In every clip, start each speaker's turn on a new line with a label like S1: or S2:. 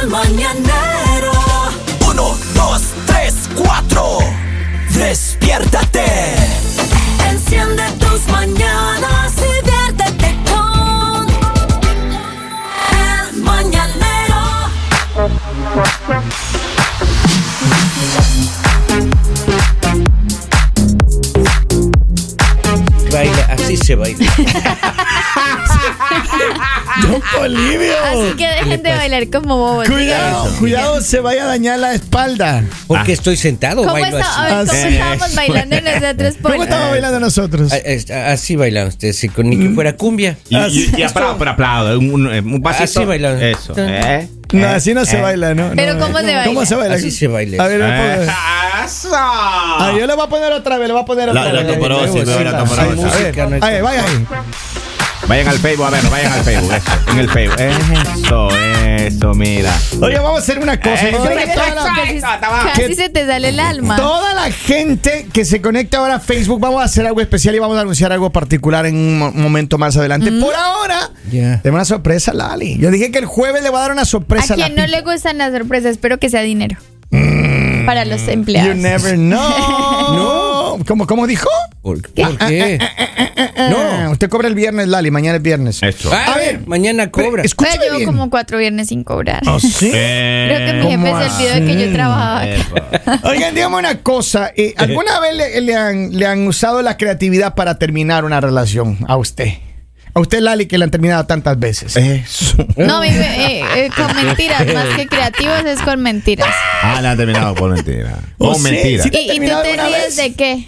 S1: El mañanero.
S2: Uno, dos, tres, cuatro. Despiértate.
S1: Enciende tus mañanas y viértete con El mañanero.
S3: Baila, así se baila.
S4: Don Polivio.
S5: Así que dejen de bailar como bobos.
S4: Cuidado, cuidado, se vaya a dañar la espalda.
S3: Porque estoy sentado,
S5: ¿Cómo,
S3: bailo
S5: está-
S3: así.
S5: ver, ¿cómo
S4: Así.
S5: estábamos bailando nosotros? Por...
S4: ¿Cómo estamos bailando nosotros?
S3: A- es- Así bailan ustedes, ni que fuera cumbia.
S6: Y,
S4: Así
S6: y, y apla- pero aplaudo, un, un, un pasito.
S3: Así bailan.
S6: Eso. ¿eh?
S4: No,
S6: ¿eh?
S4: así no se
S6: ¿eh?
S4: baila, ¿no?
S5: Pero
S4: No,
S5: ¿cómo se
S4: ¿Cómo
S5: baila?
S4: se baila?
S3: Así se baila.
S4: A ver, le voy a poner-
S6: Eh, ¡Eso!
S4: Ah, yo le voy a poner otra vez, le voy a poner otra
S6: La- la
S4: vez.
S6: toporosis,
S4: Ahí,
S6: veo la
S4: ahí,
S6: toporosis.
S4: ahí,
S3: Música, no hay
S4: Ahí, vaya ahí.
S6: Vayan al Facebook, a ver, vayan al Facebook. Eso, en el Facebook. Eso, eso, mira.
S4: Oye, vamos a hacer una cosa.
S6: Eh,
S4: Yo creo que toda la-
S5: casi,
S6: Que-
S5: casi se te sale el alma.
S4: Toda la gente que se conecta ahora a Facebook, vamos a hacer algo especial y vamos a anunciar algo particular en un mo- momento más adelante. Por ahora,
S3: Ya.
S4: tengo una sorpresa, Lali. Yo dije que el jueves le voy a dar una sorpresa
S5: A quien
S4: la
S5: no le gustan las sorpresas, espero que sea dinero. Para los
S4: You
S5: empleados.
S4: never know. no. ¿Cómo, ¿Cómo dijo?
S3: ¿Por, por qué?
S4: No. Usted cobra el viernes, Lali. Mañana es viernes.
S6: Eso.
S3: Ah,
S4: A ver,
S3: mañana cobra.
S4: Escúchame
S5: Pero llevo
S4: bien.
S5: como cuatro viernes sin cobrar.
S4: ¿Oh, sí?
S6: Eh,
S5: Creo que mi jefe
S4: ¿Cómo
S5: se olvidó de que yo trabajaba acá.
S4: Oigan, dígame una cosa. eh, ¿Alguna vez le, le han, le han usado la creatividad para terminar una relación a usted? A usted, Lali, que le han terminado tantas veces.
S6: Eso.
S5: No, mi- eh, eh, con mentiras, más que creativos es con mentiras.
S6: Ah, le han terminado por mentira.
S4: ¿Oh,
S6: Con
S4: sí?
S6: mentira.
S4: Sí.
S5: ¿Y, y tú te ríes
S4: vez?
S5: de qué?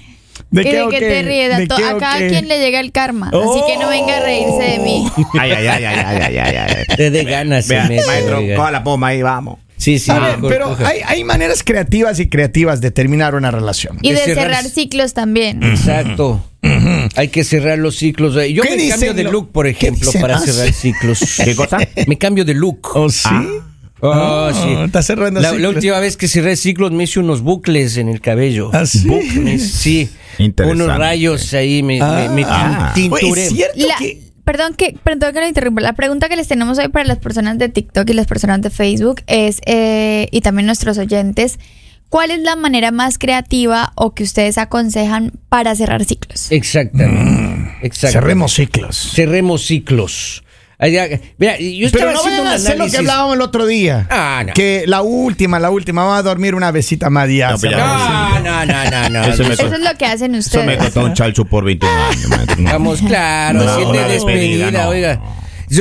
S4: ¿De
S5: ¿Y
S4: qué
S5: de te ríes? A,
S4: ¿De qué
S5: a cada quien le llega el karma. Así que no venga a reírse de mí.
S6: Ay, ay, ay, ay, ay, ay, ay, ay.
S3: Te de ganas,
S6: Vea, maestro, coja la poma ahí, vamos.
S3: Sí, sí.
S4: A ver,
S3: mejor
S4: pero hay, hay maneras creativas y creativas de terminar una relación.
S5: Y
S3: De
S5: de
S3: cerrar-
S5: cerrar ciclos también.
S3: Exacto. Hay que cerrar los ciclos. Yo
S4: ¿Qué
S3: me
S4: dicen
S3: cambio de
S4: lo-
S3: look, por ejemplo, para
S4: Ah,
S3: cerrar ciclos.
S6: ¿Qué cosa?
S3: Me cambio de look.
S4: ¿Oh, sí?
S3: Ah,
S4: Ah,
S3: sí.
S4: está cerrando
S3: la, la última vez que cerré ciclos me hice unos bucles en el cabello.
S4: ¿Ah, sí?
S3: Bucles, sí.
S6: Interesante.
S3: Unos rayos ahí me, me- me
S6: Ah.
S3: tinturé.
S4: Oye, ¿es cierto
S5: La-
S4: que...
S5: perdón que perdón que lo interrumpa. La pregunta que les tenemos hoy para las personas de TikTok y las personas de Facebook es eh, y también nuestros oyentes. ¿Cuál es la manera más creativa o que ustedes aconsejan para cerrar ciclos?
S3: Exactamente. exactamente.
S4: Cerremos ciclos.
S3: Cerremos ciclos. Mira, yo estaba
S4: Pero no
S3: haciendo
S4: vayan a hacer lo que hablábamos el otro día.
S3: Ah, no.
S4: Que la última, la última, vamos a dormir una besita más ya.
S6: No, pues ya
S3: No, no, no, no, no.
S6: Eso
S5: Eso es lo que hacen
S6: Eso me
S5: ustedes.
S6: costó un chalcho por 21 años.
S3: Vamos, claro,
S6: una
S3: despedida,
S6: despedida, no.
S3: oiga.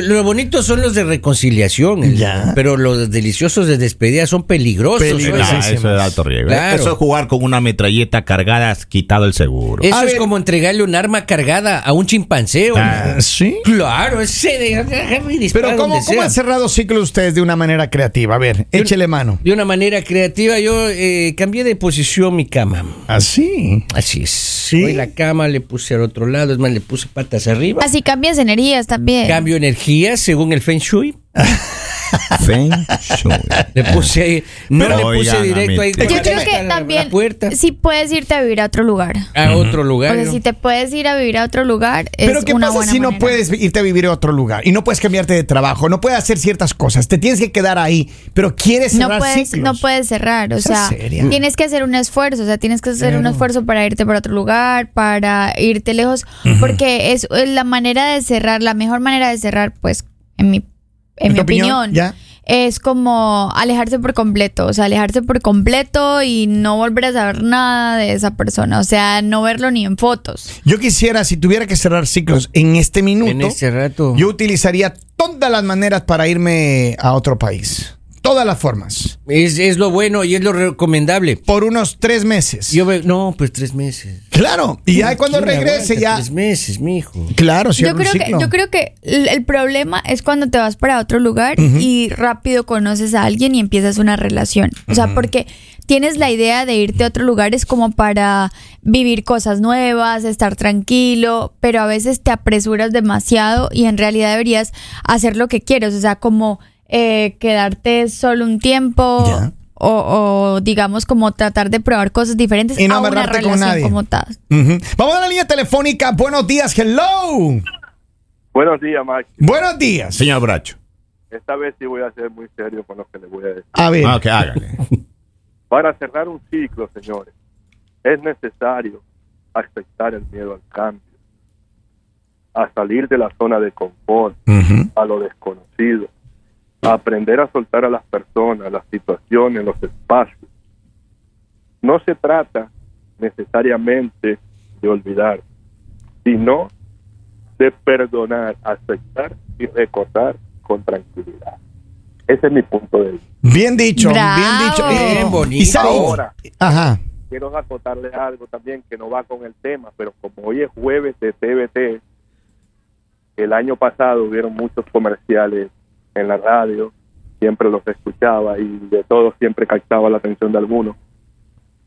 S3: Lo bonito son los de reconciliación, el-
S4: Ya.
S3: pero los deliciosos de despedida son peligrosos.
S4: Peligrosos.
S6: Nah, eso es de alto riesgo.
S3: Claro.
S6: Eso es jugar con una metralleta cargada, quitado el seguro.
S3: Eso
S4: A
S3: es
S4: ver.
S3: como entregarle un arma cargada a un chimpancé.
S6: Ah,
S4: ¿Sí?
S3: Claro, ese de
S4: Pero ¿cómo,
S3: donde
S4: ¿cómo
S3: sea.
S4: han cerrado ciclos ustedes de una manera creativa? A ver, échele mano.
S3: De una manera creativa, yo eh, cambié de posición mi cama.
S4: Así.
S3: Así es.
S4: ¿Sí?
S3: Hoy la cama le puse al otro lado, es más, le puse patas arriba.
S5: Así cambias energías también.
S3: Cambio energía según el Feng Shui.
S6: Feng Shui.
S3: Le puse ahí, no
S6: Pero
S3: le puse
S6: oigan,
S3: directo ahí.
S5: Yo creo que también
S3: puerta
S5: si puedes irte a vivir a otro lugar.
S3: a otro lugar.
S5: O sea,
S3: ¿no?
S5: si te puedes ir a vivir a otro lugar, es
S4: Pero ¿qué
S5: una
S4: pasa
S5: buena
S4: si no puedes irte a vivir a otro lugar? Y no puedes cambiarte de trabajo, no puedes hacer ciertas cosas. Te tienes que quedar ahí, pero quieres
S5: no
S4: cerrar
S5: puedes,
S4: ciclos.
S5: no puedes cerrar, o
S4: Sea seria.
S5: tienes que hacer un esfuerzo, o sea, tienes que hacer un esfuerzo para irte para otro lugar, para irte lejos, porque es es la manera de cerrar, la mejor manera de cerrar, pues, en mi, en
S4: ¿En
S5: mi
S4: opinión?
S5: opinión,
S4: Ya.
S5: es como alejarse por completo, o sea, alejarse por completo y no volver a saber nada de esa persona, o sea, no verlo ni en fotos.
S4: Yo quisiera, si tuviera que cerrar ciclos en este minuto,
S3: En este rato.
S4: yo utilizaría todas las maneras para irme a otro país. Todas las formas.
S3: Es, es lo bueno y es lo recomendable.
S4: Por unos tres meses.
S3: Yo ve- no, pues tres meses.
S4: claro. Y ya cuando
S3: ¿Quién
S4: regrese, ya.
S3: Tres meses, mijo.
S4: Claro,
S5: Yo
S4: cierra un
S5: creo, que, yo creo que el, el problema es cuando te vas para otro lugar y rápido conoces a alguien y empiezas una relación. O sea, porque tienes la idea de irte a otro lugar es como para vivir cosas nuevas, estar tranquilo, pero a veces te apresuras demasiado y en realidad deberías hacer lo que quieres. O sea, como eh, quedarte solo un tiempo. O, o, digamos como tratar de probar cosas diferentes
S4: Y no
S5: a una
S4: amarrarte con
S5: relación
S4: nadie.
S5: como tal.
S4: Vamos a la línea telefónica. Buenos días, hello.
S7: Buenos días, Max.
S4: Buenos días.
S6: Señor Bracho.
S7: Esta vez sí voy a ser muy serio con lo que le voy a decir.
S4: A ver.
S6: Ah, ok, hágale.
S7: Para cerrar un ciclo, señores, es necesario aceptar el miedo al cambio, a salir de la zona de confort, a lo desconocido, a aprender a soltar a las personas, las situaciones, los espacios. No se trata necesariamente de olvidar, sino de perdonar, aceptar y recordar con tranquilidad. Ese es mi punto de vista.
S4: Bien dicho,
S5: Bravo.
S4: bien dicho.
S3: Bien bonito.
S4: y sabe-
S7: Ahora.
S4: Ajá.
S7: quiero acotarle algo también que no va con el tema, pero como hoy es jueves de TVT, el año pasado hubieron muchos comerciales en la radio, siempre los escuchaba y de todos siempre captaba la atención de algunos.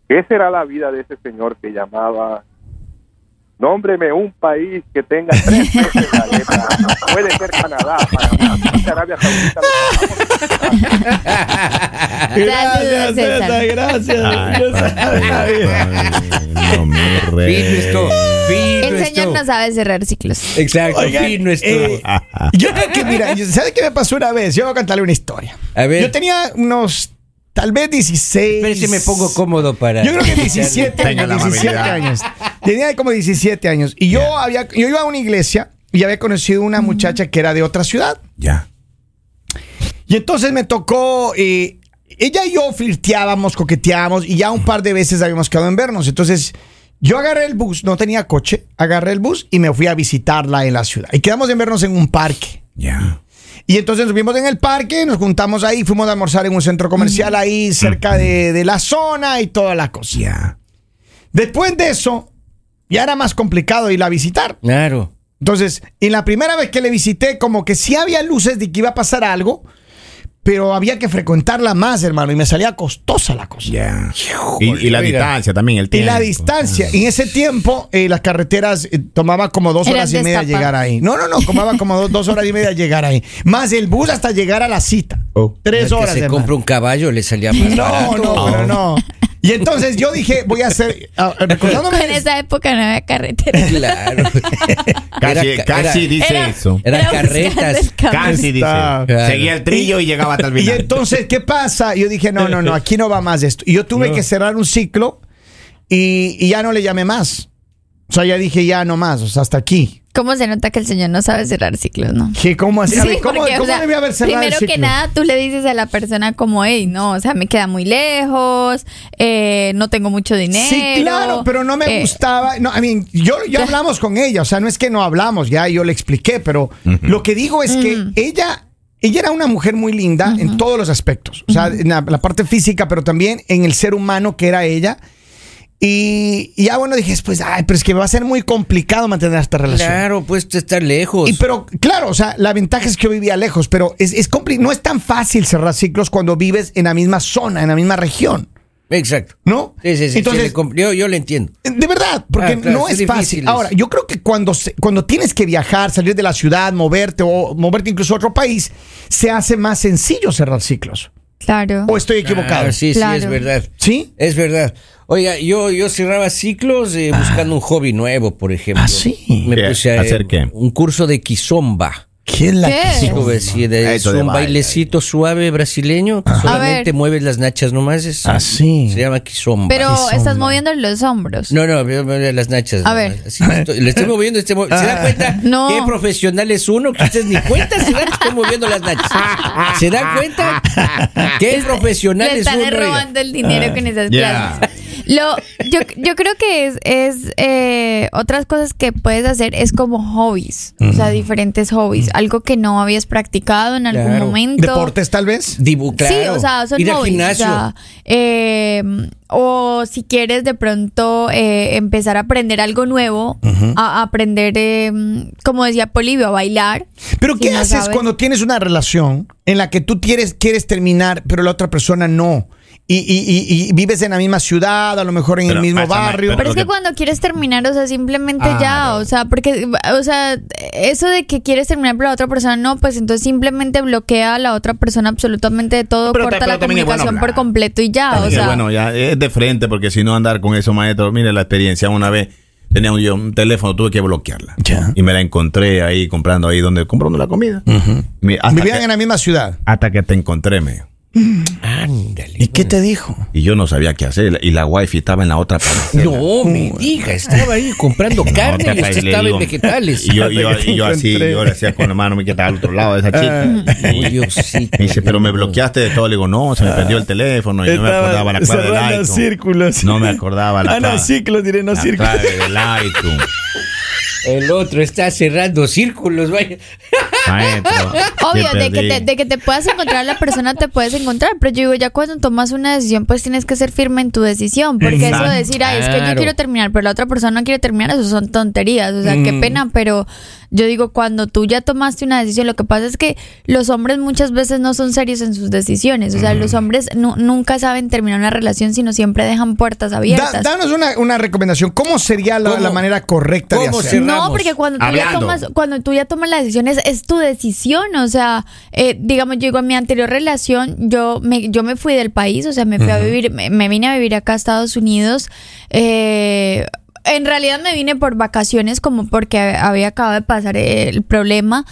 S7: ¿Qué será la vida de ese señor que llamaba, nómbreme un país que tenga tres veces la letra? A""? Puede ser Canadá, Panamá, Arabia Saudita.
S5: César.
S4: gracias.
S6: Ay, ay, no me re-
S3: esto.
S5: El señor
S3: esto.
S5: no sabe cerrar ciclos.
S3: Exacto,
S4: Oigan,
S3: fino esto.
S4: eh, yo creo que, mira, yo- ¿sabe qué me pasó una vez? Yo voy a contarle una historia.
S3: A ver.
S4: Yo tenía unos, tal vez 16.
S3: Pero si me pongo cómodo para.
S4: Yo creo que 17
S6: Tenga
S4: años,
S6: la
S4: 17
S6: amabilidad.
S4: años. Tenía como 17 años. Y yo había, yo iba a una iglesia y había conocido una muchacha que era de otra ciudad.
S6: Ya.
S4: Y entonces me tocó, eh, ella y yo flirteábamos, coqueteábamos y ya un par de veces habíamos quedado en vernos. Entonces yo agarré el bus, no tenía coche, agarré el bus y me fui a visitarla en la ciudad. Y quedamos en vernos en un parque.
S6: Ya.
S4: Y entonces nos vimos en el parque, nos juntamos ahí, fuimos a almorzar en un centro comercial ahí cerca de, de la zona y toda la cosa.
S6: Ya.
S4: Después de eso, ya era más complicado ir a visitar.
S3: Claro.
S4: Entonces, en la primera vez que le visité, como que sí había luces de que iba a pasar algo, pero había que frecuentarla más, hermano, y me salía costosa la cosa.
S6: Ya. Y, y la
S3: Oiga.
S6: distancia también, el
S4: Y
S6: tiempo.
S4: la distancia, en ese tiempo, eh, las carreteras eh, tomaba como dos
S5: Eran
S4: horas y media llegar ahí. No, no, no, tomaba como do- dos horas y media llegar ahí. Más el bus hasta llegar a la cita.
S6: Oh.
S4: Tres
S3: El que
S4: horas.
S3: se
S4: hermano.
S3: compra un caballo le salía más
S4: No,
S3: barato.
S4: no, pero no. Y entonces yo dije, voy a hacer, ah, recordándome
S5: En esa época no había carretera.
S3: Claro.
S6: Casi,
S3: Era-
S6: casi
S3: era-
S6: dice
S5: Era-
S6: eso.
S3: Eran carretas.
S6: Casi dice.
S3: Claro.
S6: Seguía el trillo y llegaba hasta el
S4: Y entonces, ¿qué pasa? Yo dije, no, no, no, aquí no va más esto. Y yo tuve que cerrar un ciclo y, y ya no le llamé más. O sea, ya dije, ya no más, o sea, hasta aquí.
S5: ¿Cómo se nota que el señor no sabe cerrar ciclos, no?
S4: ¿Qué, ¿Cómo así? Ver, ¿Cómo,
S5: porque, o
S4: cómo
S5: sea,
S4: debía haber cerrado el
S5: primero que nada, tú le dices a la persona como, hey, no, o sea, me queda muy lejos, eh, no tengo mucho dinero.
S4: Sí, claro, pero no me
S5: eh,
S4: gustaba. No, I mean, yo, yo hablamos con ella, o sea, no es que no hablamos, ya yo le expliqué, pero lo que digo es que ella, ella era una mujer muy linda en todos los aspectos, o sea, en la, la parte física, pero también en el ser humano que era ella. Y, y ya bueno, dije, pues, ay, pero es que va a ser muy complicado mantener esta relación.
S3: Claro, pues estar lejos.
S4: Y pero, claro, o sea, la ventaja es que yo vivía lejos, pero es, es no es tan fácil cerrar ciclos cuando vives en la misma zona, en la misma región,
S3: Exacto.
S4: ¿no?
S3: Sí, sí, sí.
S4: Entonces,
S3: compl- yo, yo le entiendo.
S4: de verdad, porque
S3: Ah, claro,
S4: no
S3: es
S4: es fácil. Ahora, yo creo que cuando, se- cuando tienes que viajar, salir de la ciudad, moverte o moverte incluso a otro país, se hace más sencillo cerrar ciclos.
S5: Claro.
S4: ¿O estoy equivocado?
S3: Ah, sí,
S5: Claro.
S3: sí, es verdad.
S4: ¿Sí?
S3: Es verdad. Oiga, yo, yo cerraba ciclos eh, buscando un hobby nuevo, por ejemplo.
S4: Ah, sí.
S3: Me
S6: ¿Qué?
S3: puse a
S6: ¿Hacer qué?
S3: un curso de kizomba.
S4: ¿Qué es la
S3: de- es un
S6: baile.
S3: bailecito suave brasileño que solamente mueves las nachas nomás. Es,
S4: Ah, sí.
S3: Se llama kizomba.
S5: pero
S4: Kizomba.
S5: estás moviendo los hombros.
S3: No, no, las nachas.
S5: A ver.
S3: Así estoy- le estoy moviendo este mo- ¿Se da cuenta
S5: No.
S3: qué profesional es uno? Que ustedes ni cuenta se dan que estoy moviendo las nachas. ¿Se dan cuenta? ¿Qué profesional
S5: Le
S3: es
S5: están
S3: uno? oiga?
S5: robando el dinero con esas clases. Lo, yo, yo creo que es, es eh, otras cosas que puedes hacer es como hobbies, o sea, diferentes hobbies, algo que no habías practicado en algún
S3: Claro.
S5: momento.
S4: ¿Deportes tal vez?
S3: Dibu, claro.
S5: Sí, o sea, son
S3: Ir al
S5: hobbies,
S3: gimnasio.
S5: O, sea, eh, o si quieres de pronto eh, empezar a aprender algo nuevo, a, a aprender, eh, como decía Polivio, a bailar.
S4: Pero
S5: Si
S4: ¿qué
S5: no
S4: haces
S5: sabes.
S4: cuando tienes una relación en la que tú quieres, quieres terminar, pero la otra persona no? Y, y- y- y vives en la misma ciudad, a lo mejor en
S6: Pero,
S4: el mismo
S6: pásame,
S4: barrio.
S5: Pero es que
S6: que-
S5: cuando quieres terminar, o sea, simplemente
S4: Ah,
S5: ya,
S4: no.
S5: o sea, porque, o sea, eso de que quieres terminar pero la otra persona no, pues entonces simplemente bloquea a la otra persona absolutamente de todo,
S6: Pero-
S5: corta
S6: pero
S5: la
S6: bueno
S5: comunicación por completo y ya, o sea.
S6: bueno, ya es de frente, porque si no andar con eso, maestro, mire la experiencia una vez. tenía un, yo un teléfono, tuve que bloquearla.
S4: Ya.
S6: Y me la encontré ahí comprando ahí donde comprando la comida. Mi- hasta,
S4: Vivían
S6: que,
S4: en la misma ciudad.
S6: hasta que te encontré, me.
S3: Ándale.
S4: ¿Y qué te dijo?
S6: Y yo no sabía qué hacer. Y la wifi estaba en la otra parcela.
S3: No me diga, estaba ahí comprando carne y usted estaba en vegetales.
S6: Y yo, y yo, yo así, yo le hacía con la mano, me quedaba al otro lado de esa chica.
S3: Ay,
S6: Y-
S3: Diosito.
S6: me dice, pero me bloqueaste de todo. Le digo, no, se me perdió el teléfono y no me acordaba la clave del iTunes.
S4: círculos.
S6: No me acordaba la
S4: Ah, no,
S6: clave.
S4: ciclos, diré, no
S6: la
S4: círculos.
S6: clave del iTunes.
S3: El otro está cerrando círculos, vaya.
S6: Maestro.
S5: Obvio, de que, te, de que te puedas encontrar a la persona, te puedes encontrar. Pero yo digo, ya cuando tomas una decisión, pues tienes que ser firme en tu decisión. Porque eso de decir, ay, es que yo quiero terminar, pero la otra persona no quiere terminar, eso son tonterías. O sea, qué pena, pero yo digo, cuando tú ya tomaste una decisión, lo que pasa es que los hombres muchas veces no son serios en sus decisiones. O sea, los hombres nu- nunca saben terminar una relación, sino siempre dejan puertas
S4: Da-
S5: abiertas.
S4: danos una, una recomendación. ¿Cómo sería la,
S3: ¿Cómo?
S4: la manera correcta de
S3: ¿Cómo
S4: hacer?
S3: se-
S5: No, porque cuando tú, ya tomas, cuando tú ya tomas la decisión es, es tu decisión, o sea, eh, digamos, yo digo, en mi anterior relación, yo me, yo me fui del país, o sea, me fui a vivir, me, me vine a vivir acá a Estados Unidos, eh, en realidad me vine por vacaciones como porque había acabado de pasar el problema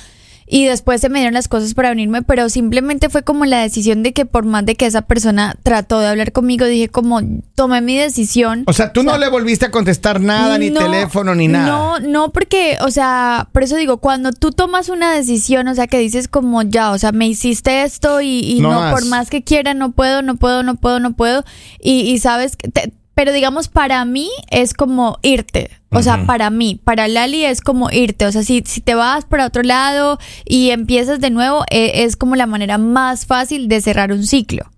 S5: y después se me dieron las cosas para venirme, pero simplemente fue como la decisión de que por más de que esa persona trató de hablar conmigo, dije como tomé mi decisión.
S4: O sea, tú no le volviste a contestar nada, ni
S5: No,
S4: teléfono, ni nada.
S5: No, no, porque, o sea, por eso digo, cuando tú tomas una decisión, o sea, que dices como ya, o sea, me hiciste esto y, y
S4: No
S5: por más que quiera, no puedo, no puedo, no puedo, no puedo. Y, y sabes, que te- pero digamos, para mí es como irte. O sea, para mí, para Lali es como irte. O sea, si, si te vas para otro lado y empiezas de nuevo, eh, es como la manera más fácil de cerrar un ciclo.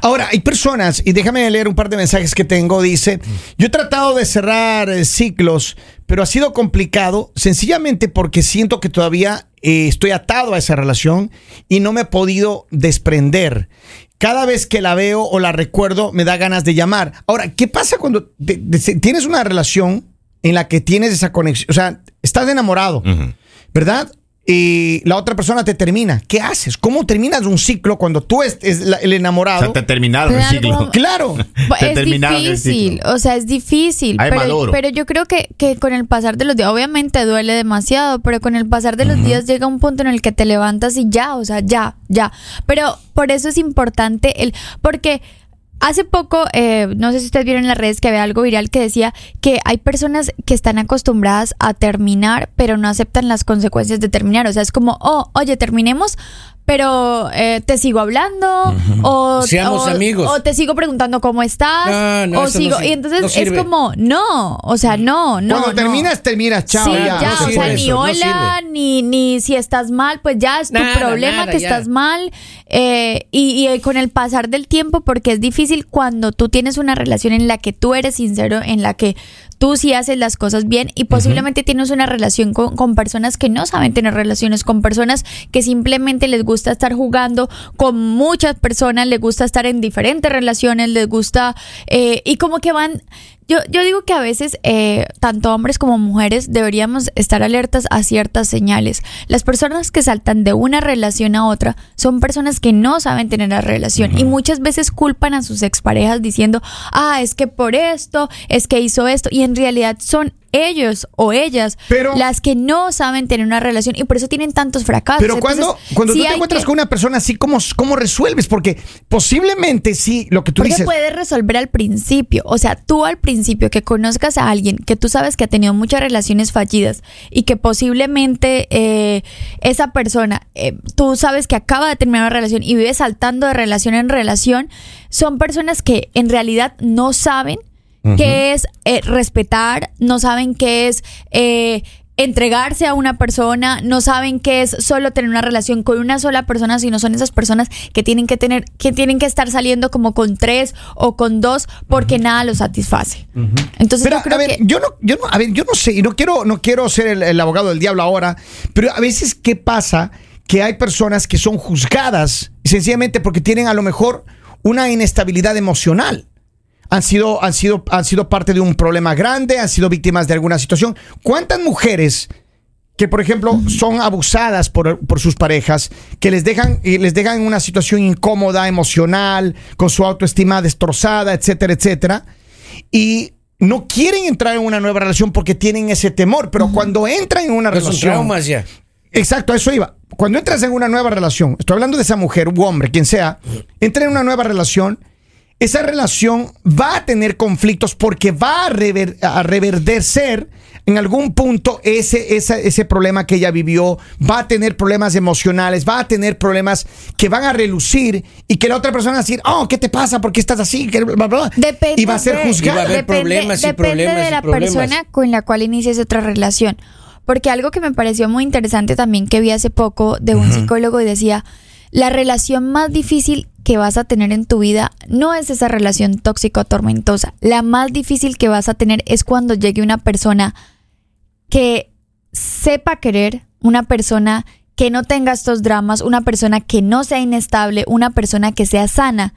S4: Ahora, hay personas, y déjame leer un par de mensajes que tengo, dice, yo he tratado de cerrar eh, ciclos, pero ha sido complicado sencillamente porque siento que todavía eh, estoy atado a esa relación y no me he podido desprender. Cada vez que la veo o la recuerdo, me da ganas de llamar. Ahora, ¿qué pasa cuando te- te- tienes una relación en la que tienes esa conexión? O sea, estás enamorado. ¿verdad? Y la otra persona te termina. ¿Qué haces? ¿Cómo terminas un ciclo cuando tú es, es la- el
S6: O
S4: enamorado?
S6: sea, te terminaron el
S5: Claro,
S6: ciclo.
S4: Claro.
S6: Te
S5: es
S6: terminaron el
S5: difícil,
S6: ciclo.
S5: o sea, es difícil.
S6: Ay,
S5: pero, pero yo creo que, que con el pasar de los días, obviamente duele demasiado, pero con el pasar de los días llega un punto en el que te levantas y ya, o sea, ya, ya. Pero por eso es importante el, porque hace poco, eh, no sé si ustedes vieron en las redes que había algo viral que decía que hay personas que están acostumbradas a terminar, pero no aceptan las consecuencias de terminar. O sea, es como, oh, oye, terminemos. Pero eh, te sigo hablando o,
S3: Seamos
S5: o-
S3: amigos.
S5: o te sigo preguntando cómo estás
S3: No, no,
S5: o
S3: no
S5: sigo y entonces
S3: no
S5: es como no o sea no no
S4: Cuando
S5: no.
S4: terminas, terminas, chao.
S5: sí,
S4: ya.
S5: ya,
S3: no
S5: o sea, ni
S3: eso,
S5: hola, ni, ni si estás mal, pues ya es tu
S3: Nada,
S5: problema
S3: nada,
S5: que
S3: ya.
S5: estás mal. eh, y, y con el pasar del tiempo, porque es difícil cuando tú tienes una relación en la que tú eres sincero, en la que tú sí haces las cosas bien y posiblemente tienes una relación con, con personas que no saben tener relaciones, con personas que simplemente les gusta estar jugando con muchas personas, les gusta estar en diferentes relaciones, les gusta eh, y como que van... Yo, yo digo que a veces, eh, tanto hombres como mujeres, deberíamos estar alertas a ciertas señales. Las personas que saltan de una relación a otra son personas que no saben tener la relación y muchas veces culpan a sus exparejas diciendo, ah, es que por esto, es que hizo esto, y en realidad son ellos o ellas
S4: Pero-
S5: las que no saben tener una relación y por eso tienen tantos fracasos.
S4: Pero
S5: Entonces,
S4: cuando, cuando
S5: sí
S4: tú te encuentras
S5: que-
S4: con una persona así, ¿cómo, ¿cómo resuelves? Porque posiblemente sí, lo que tú dices.
S5: puedes resolver al principio. O sea, tú al principio que conozcas a alguien que tú sabes que ha tenido muchas relaciones fallidas y que posiblemente eh, esa persona, eh, tú sabes que acaba de terminar una relación y vive saltando de relación en relación, son personas que en realidad no saben qué es eh, respetar, no saben qué es... eh, entregarse a una persona, no saben qué es solo tener una relación con una sola persona, sino son esas personas que tienen que tener, que tienen que estar saliendo como con tres o con dos porque nada los satisface. Entonces
S4: Pero,
S5: yo creo
S4: a ver,
S5: que
S4: yo no, yo no, a ver, yo no sé, y no quiero, no quiero ser el, el abogado del diablo ahora, pero a veces, ¿qué pasa? Que hay personas que son juzgadas sencillamente porque tienen a lo mejor una inestabilidad emocional. Han sido, han, sido, han sido parte de un problema grande, han sido víctimas de alguna situación. ¿Cuántas mujeres que, por ejemplo, son abusadas por, por sus parejas, que les dejan, les dejan en una situación incómoda, emocional, con su autoestima destrozada, etcétera, etcétera? Y no quieren entrar en una nueva relación porque tienen ese temor, pero cuando entran en una
S3: son
S4: relación...
S3: traumas ya.
S4: Exacto, a eso iba. Cuando entras en una nueva relación, estoy hablando de esa mujer u hombre, quien sea, entra en una nueva relación, esa relación va a tener conflictos porque va a, rever- a reverdecer en algún punto ese, esa- ese problema que ella vivió, va a tener problemas emocionales, va a tener problemas que van a relucir y que la otra persona va a decir, oh, ¿qué te pasa? ¿Por qué estás así? ¿Qué bla, bla, bla?
S5: Depende
S4: y va a ser
S5: de-
S3: Y va a
S4: juzgada.
S3: haber problemas y
S5: depende
S3: problemas
S5: de
S3: y
S5: la
S3: problemas.
S5: persona con la cual inicies otra relación. Porque algo que me pareció muy interesante también que vi hace poco de un psicólogo y decía, la relación más difícil que vas a tener en tu vida no es esa relación tóxica o tormentosa. La más difícil que vas a tener es cuando llegue una persona que sepa querer, una persona que no tenga estos dramas, una persona que no sea inestable, una persona que sea sana.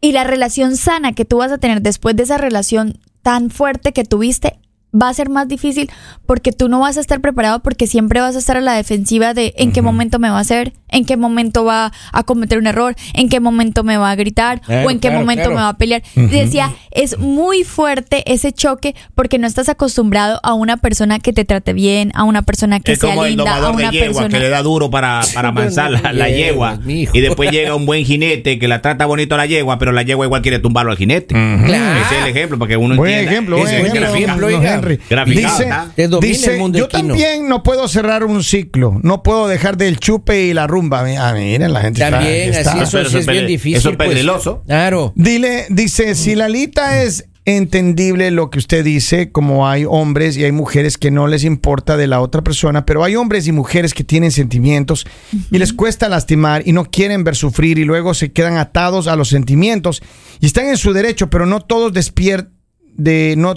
S5: Y la relación sana que tú vas a tener después de esa relación tan fuerte que tuviste va a ser más difícil porque tú no vas a estar preparado porque siempre vas a estar a la defensiva de en qué momento me va a hacer, en qué momento va a cometer un error, en qué momento me va a gritar
S3: Claro,
S5: o en qué
S3: claro,
S5: momento
S3: claro.
S5: me va a pelear. Decía, es muy fuerte ese choque porque no estás acostumbrado a una persona que te trate bien, a una persona que
S6: es
S5: sea
S6: como el
S5: linda, a
S6: domador de
S5: una
S6: yegua
S5: persona
S6: que le da duro para, para amansar la, la yegua.
S3: mijo.
S6: Y después llega un buen jinete que la trata bonito a la yegua, pero la yegua igual quiere tumbarlo al jinete.
S3: Claro.
S6: Ese es el ejemplo, para que uno
S4: Buen
S6: entienda.
S4: ejemplo, buen
S6: es el
S4: ejemplo. Henry.
S6: Graficado,
S4: Dice,
S3: el mundo
S4: yo
S3: equino".
S4: también no puedo cerrar un ciclo, no puedo dejar del chupe y la rumba. Ah, miren, la gente está-
S3: También,
S4: está,
S3: así eso sí es bien difícil.
S6: eso es
S3: pues.
S6: peligroso.
S3: Claro.
S4: Dile, dice, si Lalita es entendible lo que usted dice, como hay hombres y hay mujeres que no les importa de la otra persona, pero hay hombres y mujeres que tienen sentimientos y les cuesta lastimar y no quieren ver sufrir y luego se quedan atados a los sentimientos y están en su derecho, pero no todos despiertan de no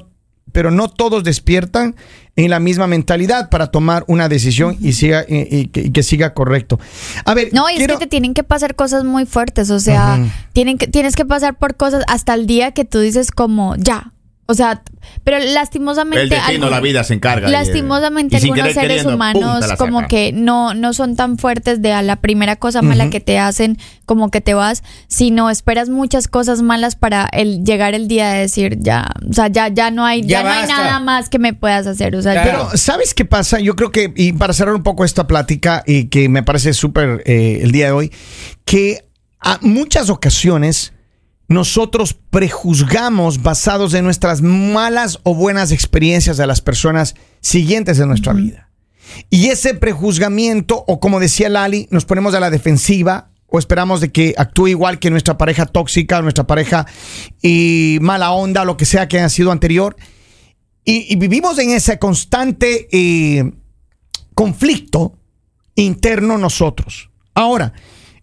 S4: pero no todos despiertan en la misma mentalidad para tomar una decisión y siga y, y que, y que siga correcto. A ver,
S5: No, y
S4: quiero-
S5: es que te tienen que pasar cosas muy fuertes, o sea, tienen que, tienes que pasar por cosas hasta el día que tú dices como ya. O sea, pero lastimosamente
S6: El destino, la vida se encarga. de-
S5: Lastimosamente
S6: y
S5: algunos seres humanos como que no, no son tan fuertes de a la primera cosa mala que te hacen como que te vas, sino esperas muchas cosas malas para el llegar el día de decir ya, o sea, ya, ya no hay,
S3: Ya
S5: ya, no hay nada más que me puedas hacer. O sea,
S3: Claro.
S4: Pero, ¿sabes qué pasa? Yo creo que, y para cerrar un poco esta plática, y que me parece súper eh, el día de hoy, que a muchas ocasiones nosotros prejuzgamos basados en nuestras malas o buenas experiencias de las personas siguientes de nuestra vida. Y ese prejuzgamiento, o como decía Lali, nos ponemos a la defensiva o esperamos de que actúe igual que nuestra pareja tóxica, nuestra pareja y mala onda, lo que sea que haya sido anterior. Y, y vivimos en ese constante eh, conflicto interno nosotros. Ahora,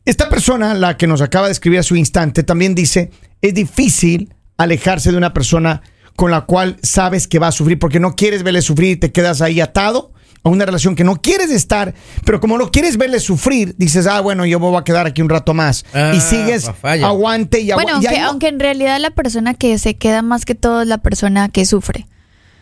S4: esta persona, la que nos acaba de escribir a su instante, también dice, es difícil alejarse de una persona con la cual sabes que va a sufrir porque no quieres verle sufrir y te quedas ahí atado a una relación que no quieres estar, pero como no quieres verle sufrir, dices, ah, bueno, yo me voy a quedar aquí un rato más.
S3: Ah,
S4: y sigues,
S3: papaya.
S4: aguante y aguante.
S5: Bueno, aunque, aunque en realidad la persona que se queda más que todo es la persona que sufre.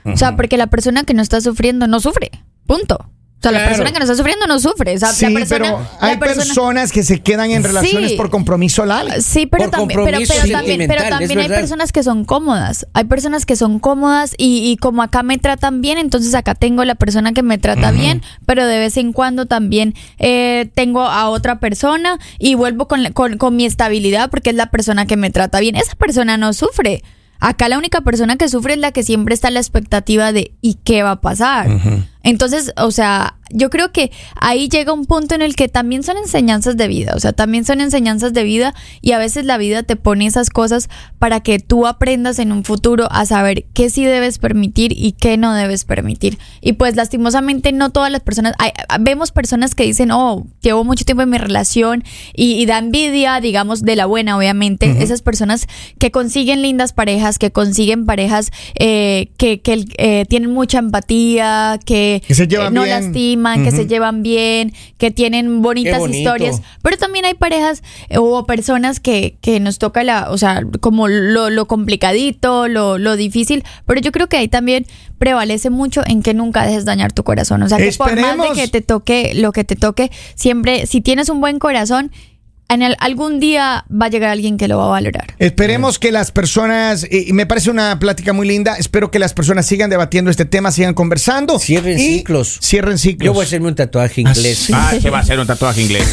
S5: O sea, porque la persona que no está sufriendo no sufre. Punto. O sea, la persona que no está sufriendo no sufre. O sea,
S4: Sí,
S5: la persona,
S4: pero
S5: la
S4: hay
S5: persona-
S4: personas que se quedan en relaciones
S5: Sí.
S4: por compromiso, Lali.
S5: Sí, pero
S3: Por
S5: también, pero, también, pero también hay personas que son cómodas. Hay personas que son cómodas y, y como acá me tratan bien, entonces acá tengo la persona que me trata bien, pero de vez en cuando también eh, tengo a otra persona y vuelvo con, la- con, con mi estabilidad porque es la persona que me trata bien. Esa persona no sufre. Acá la única persona que sufre es la que siempre está a la expectativa de ¿y qué va a pasar? Entonces, o sea, yo creo que ahí llega un punto en el que también son enseñanzas de vida, o sea, también son enseñanzas de vida y a veces la vida te pone esas cosas para que tú aprendas en un futuro a saber qué sí debes permitir y qué no debes permitir. Y pues lastimosamente no todas las personas, hay- vemos personas que dicen, oh, llevo mucho tiempo en mi relación y, y da envidia, digamos, de la buena, obviamente, esas personas que consiguen lindas parejas, que consiguen parejas eh, que, que eh, tienen mucha empatía, que,
S4: Que se llevan
S5: eh, no
S4: bien.
S5: lastiman, que se llevan bien, que tienen bonitas historias. Pero también hay parejas eh, o personas que, que nos toca la, o sea, como lo, lo complicadito, lo, lo difícil. Pero yo creo que ahí también prevalece mucho en que nunca dejes dañar tu corazón. O sea, que por más de que te toque lo que te toque, siempre, si tienes un buen corazón, en algún día va a llegar alguien que lo va a valorar.
S4: Esperemos que las personas, y me parece una plática muy linda, espero que las personas sigan debatiendo este tema, sigan conversando.
S3: Cierren ciclos.
S4: Cierren ciclos.
S3: Yo voy a hacerme un tatuaje ah, inglés.
S6: Ah, se va a hacer un tatuaje inglés.